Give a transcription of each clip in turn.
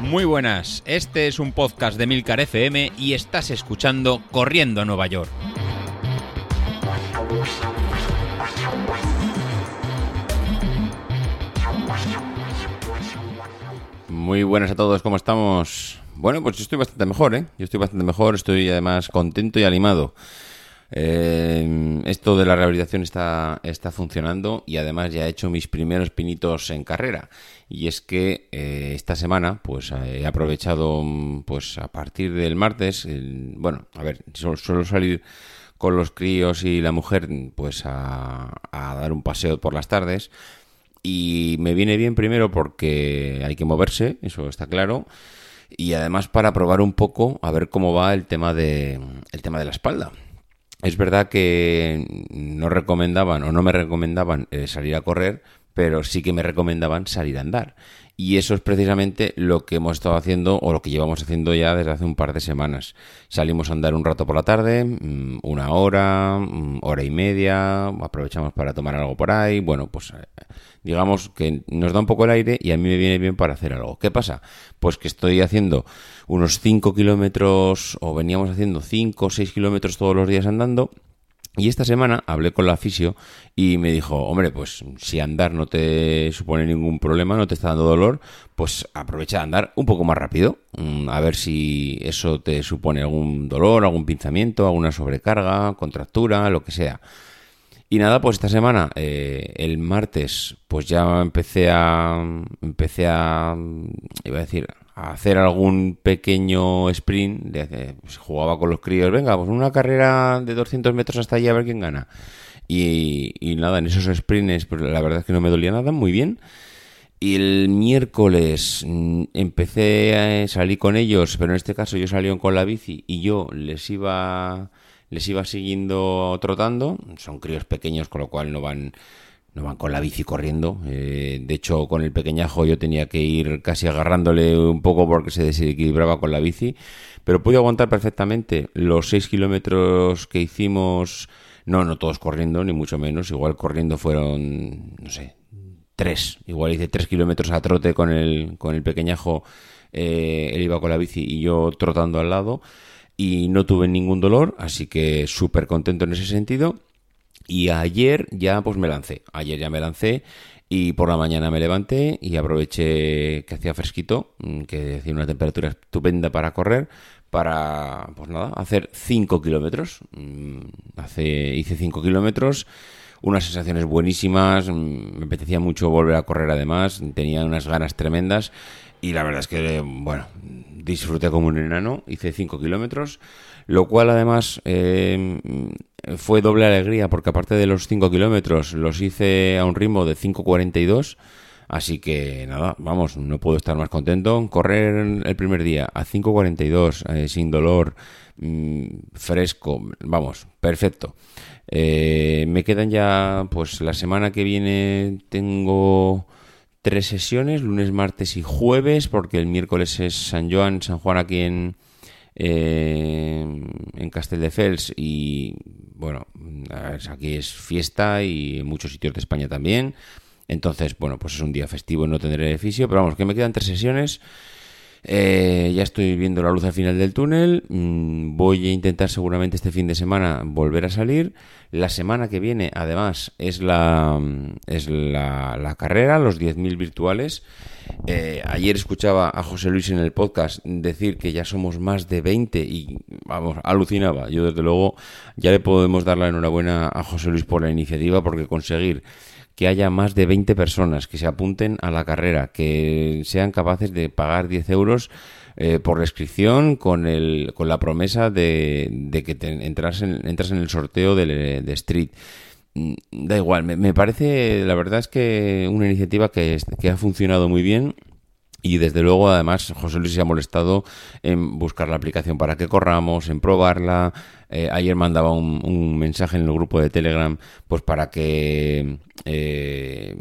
Muy buenas, este es un podcast de Milcar FM y estás escuchando Corriendo a Nueva York. Muy buenas a todos, ¿cómo estamos? Bueno, pues yo estoy bastante mejor, ¿eh? Yo estoy bastante mejor, estoy además contento y animado. Eh, esto de la rehabilitación está, está funcionando y además ya he hecho mis primeros pinitos en carrera. Y es que eh, esta semana, pues he aprovechado, pues a partir del martes, bueno, a ver, suelo salir con los críos y la mujer, pues a, a dar un paseo por las tardes y me viene bien primero porque hay que moverse, eso está claro, y además para probar un poco a ver cómo va el tema de el tema de la espalda. Es verdad que no recomendaban o no me recomendaban eh, salir a correr, pero sí que me recomendaban salir a andar. Y eso es precisamente lo que hemos estado haciendo o lo que llevamos haciendo ya desde hace un par de semanas. Salimos a andar un rato por la tarde, mm, una hora, mm, hora y media, aprovechamos para tomar algo por ahí. Bueno, pues eh, digamos que nos da un poco el aire y a mí me viene bien para hacer algo. ¿Qué pasa? Pues que estoy haciendo unos 5 kilómetros o veníamos haciendo 5 o 6 kilómetros todos los días andando y esta semana hablé con la fisio y me dijo, hombre, pues si andar no te supone ningún problema, no te está dando dolor, pues aprovecha de andar un poco más rápido, mm, a ver si eso te supone algún dolor, algún pinzamiento, alguna sobrecarga, contractura, lo que sea. Y nada, pues esta semana, eh, el martes, pues ya empecé a, empecé a, iba a decir, hacer algún pequeño sprint, de, pues, jugaba con los críos, venga, pues una carrera de 200 metros hasta allí a ver quién gana. Y, nada, en esos sprints, pues la verdad es que no me dolía nada, muy bien. Y el miércoles mm, empecé a salir con ellos, pero en este caso yo salí con la bici y yo les iba les iba siguiendo trotando. Son críos pequeños, con lo cual no van no van con la bici corriendo. Eh, de hecho, con el pequeñajo yo tenía que ir casi agarrándole un poco porque se desequilibraba con la bici. Pero pude aguantar perfectamente los 6 kilómetros que hicimos. No, no todos corriendo, ni mucho menos. Igual corriendo fueron, no sé, 3. Igual hice 3 kilómetros a trote con el, con el pequeñajo. Eh, él iba con la bici y yo trotando al lado. Y no tuve ningún dolor, así que súper contento en ese sentido. Y ayer ya pues me lancé. Ayer ya me lancé y por la mañana me levanté y aproveché que hacía fresquito, mm, que hacía una temperatura estupenda para correr, para, pues nada, hacer 5 kilómetros. Mm, hace, hice 5 kilómetros, unas sensaciones buenísimas, mm, me apetecía mucho volver a correr además, tenía unas ganas tremendas y la verdad es que, bueno, disfruté como un enano, hice 5 kilómetros, lo cual además eh, fue doble alegría porque aparte de los 5 kilómetros los hice a un ritmo de 5.42. Así que nada, vamos, no puedo estar más contento. Correr el primer día a 5.42, eh, sin dolor, mm, fresco, vamos, perfecto. Eh, me quedan ya, pues la semana que viene tengo tres sesiones, lunes, martes y jueves, porque el miércoles es San Juan, San Juan aquí en, eh, en Castelldefels y bueno, aquí es fiesta y en muchos sitios de España también. Entonces, bueno, pues es un día festivo no tendré fisio, pero vamos, que me quedan tres sesiones. Eh, ya estoy viendo la luz al final del túnel. Mm, voy a intentar seguramente este fin de semana volver a salir. La semana que viene, además, es la, es la, la carrera, los 10.000 virtuales. Eh, ayer escuchaba a José Luis en el podcast decir que ya somos más de 20 y, vamos, alucinaba. Yo, desde luego, ya le podemos dar la enhorabuena a José Luis por la iniciativa porque conseguir que haya más de 20 personas que se apunten a la carrera, que sean capaces de pagar 10 euros eh, por la inscripción con, el, con la promesa de, que entras, en, entras en el sorteo de, Street. Mm, da igual, me, parece, la verdad es que una iniciativa que, que ha funcionado muy bien Y desde luego, además, José Luis se ha molestado en buscar la aplicación para que corramos, en probarla. Eh, ayer mandaba un, mensaje en el grupo de Telegram, pues para que eh,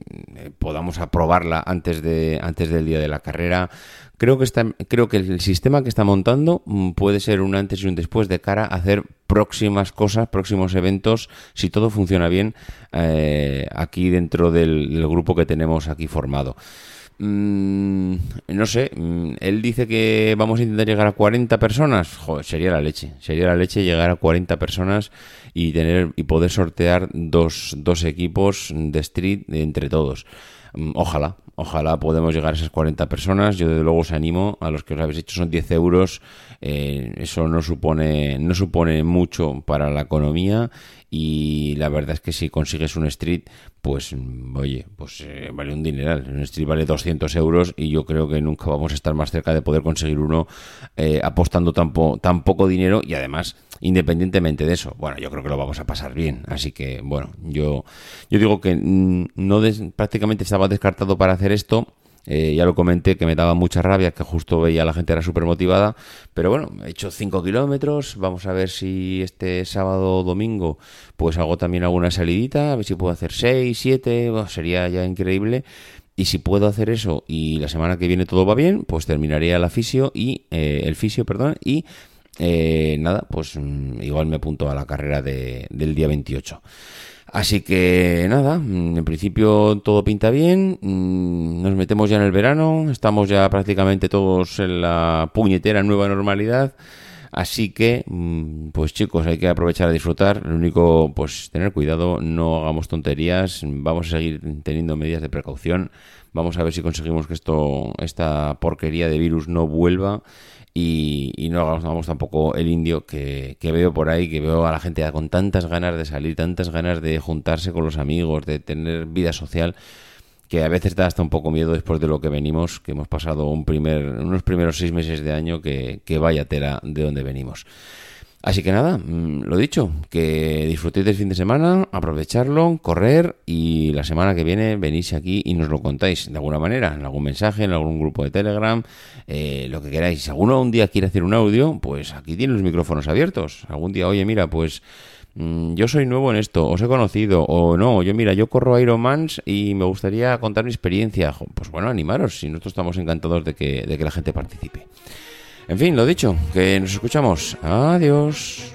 podamos aprobarla antes de antes del día de la carrera. Creo que está, creo que el sistema que está montando mm, puede ser un antes y un después de cara a hacer próximas cosas, próximos eventos, si todo funciona bien eh, aquí dentro del grupo que tenemos aquí formado. Mm, no sé, mm, él dice que vamos a intentar llegar a 40 personas. Joder, sería la leche. Sería la leche llegar a 40 personas y tener y poder sortear dos, dos equipos de street entre todos. Mm, ojalá, ojalá podamos llegar a esas 40 personas. Yo desde luego os animo a los que os habéis hecho son 10 euros. Eh, eso no supone, no supone mucho para la economía y la verdad es que si consigues un street, pues oye, pues eh, vale un dineral. Un street vale 200 euros y yo creo que nunca vamos a estar más cerca de poder conseguir uno eh, apostando tan, tan poco dinero y además independientemente de eso, bueno, yo creo que lo vamos a pasar bien. Así que, bueno, yo, yo digo que mm, no prácticamente estaba descartado para hacer esto eh, ya lo comenté que me daba mucha rabia, que justo veía la gente era súper motivada. Pero bueno, he hecho 5 kilómetros. Vamos a ver si este sábado o domingo pues hago también alguna salidita. A ver si puedo hacer 6, 7. sería ya increíble. Y si puedo hacer eso y la semana que viene todo va bien, pues terminaría la fisio y eh, el fisio, perdón, y eh, nada, pues mm, igual me apunto a la carrera de, del día 28. Así que nada, mm, en principio todo pinta bien, mm, nos metemos ya en el verano, estamos ya prácticamente todos en la puñetera nueva normalidad. Así que, mm, pues chicos, hay que aprovechar a disfrutar. Lo único, pues tener cuidado, no hagamos tonterías, vamos a seguir teniendo medidas de precaución. Vamos a ver si conseguimos que esto, esta porquería de virus no vuelva y, no hagamos tampoco el indio que, veo por ahí, que veo a la gente con tantas ganas de salir, tantas ganas de juntarse con los amigos, de tener vida social, que a veces da hasta un poco miedo después de lo que venimos, que hemos pasado un primer, unos primeros seis meses de año que, que vaya tela de donde venimos. Así que nada, mm, lo dicho, que disfrutéis del fin de semana, aprovecharlo, correr y la semana que viene venís aquí y nos lo contáis de alguna manera, en algún mensaje, en algún grupo de Telegram, eh, lo que queráis. Si alguno un día quiere hacer un audio, pues aquí tiene los micrófonos abiertos. Algún día, oye, mira, pues mm, yo soy nuevo en esto, os he conocido, o no, yo mira, yo corro Ironmans y me gustaría contar mi experiencia. Pues bueno, animaros, si nosotros estamos encantados de que, de que la gente participe. En fin, lo dicho, que nos escuchamos. Adiós.